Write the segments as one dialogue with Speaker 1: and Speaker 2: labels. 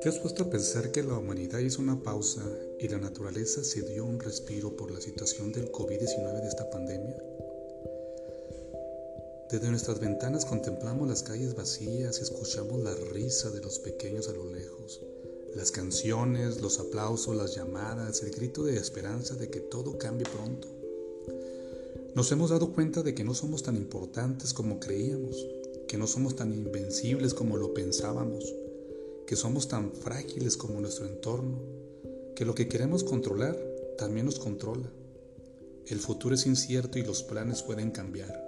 Speaker 1: ¿Te has puesto a pensar que la humanidad hizo una pausa y la naturaleza se dio un respiro por la situación del COVID-19 de esta pandemia? Desde nuestras ventanas contemplamos las calles vacías escuchamos la risa de los pequeños a lo lejos, las canciones, los aplausos, las llamadas, el grito de esperanza de que todo cambie pronto. Nos hemos dado cuenta de que no somos tan importantes como creíamos, que no somos tan invencibles como lo pensábamos que somos tan frágiles como nuestro entorno, que lo que queremos controlar también nos controla. El futuro es incierto y los planes pueden cambiar.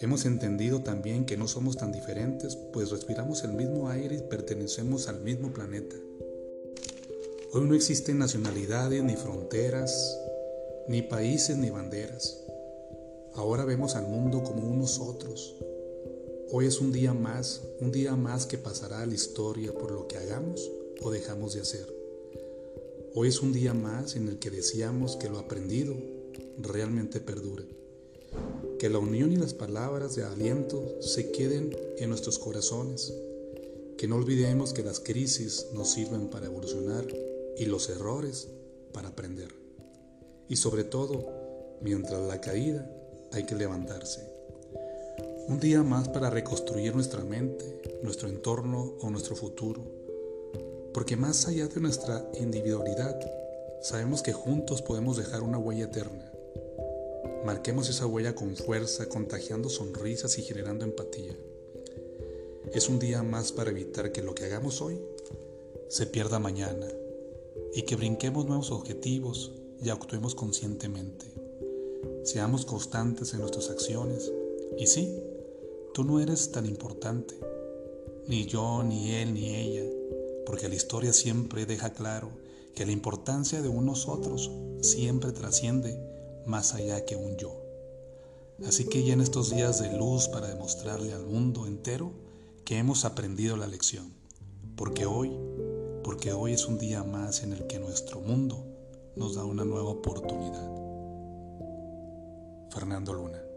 Speaker 1: Hemos entendido también que no somos tan diferentes, pues respiramos el mismo aire y pertenecemos al mismo planeta. Hoy no existen nacionalidades ni fronteras, ni países ni banderas. Ahora vemos al mundo como unos otros, Hoy es un día más, un día más que pasará a la historia por lo que hagamos o dejamos de hacer. Hoy es un día más en el que deseamos que lo aprendido realmente perdure. Que la unión y las palabras de aliento se queden en nuestros corazones. Que no olvidemos que las crisis nos sirven para evolucionar y los errores para aprender. Y sobre todo, mientras la caída, hay que levantarse. Un día más para reconstruir nuestra mente, nuestro entorno o nuestro futuro. Porque más allá de nuestra individualidad, sabemos que juntos podemos dejar una huella eterna. Marquemos esa huella con fuerza, contagiando sonrisas y generando empatía. Es un día más para evitar que lo que hagamos hoy se pierda mañana y que brinquemos nuevos objetivos y actuemos conscientemente. Seamos constantes en nuestras acciones y sí, Tú no eres tan importante, ni yo, ni él, ni ella, porque la historia siempre deja claro que la importancia de unos otros siempre trasciende más allá que un yo. Así que ya en estos días de luz para demostrarle al mundo entero que hemos aprendido la lección, porque hoy, porque hoy es un día más en el que nuestro mundo nos da una nueva oportunidad. Fernando Luna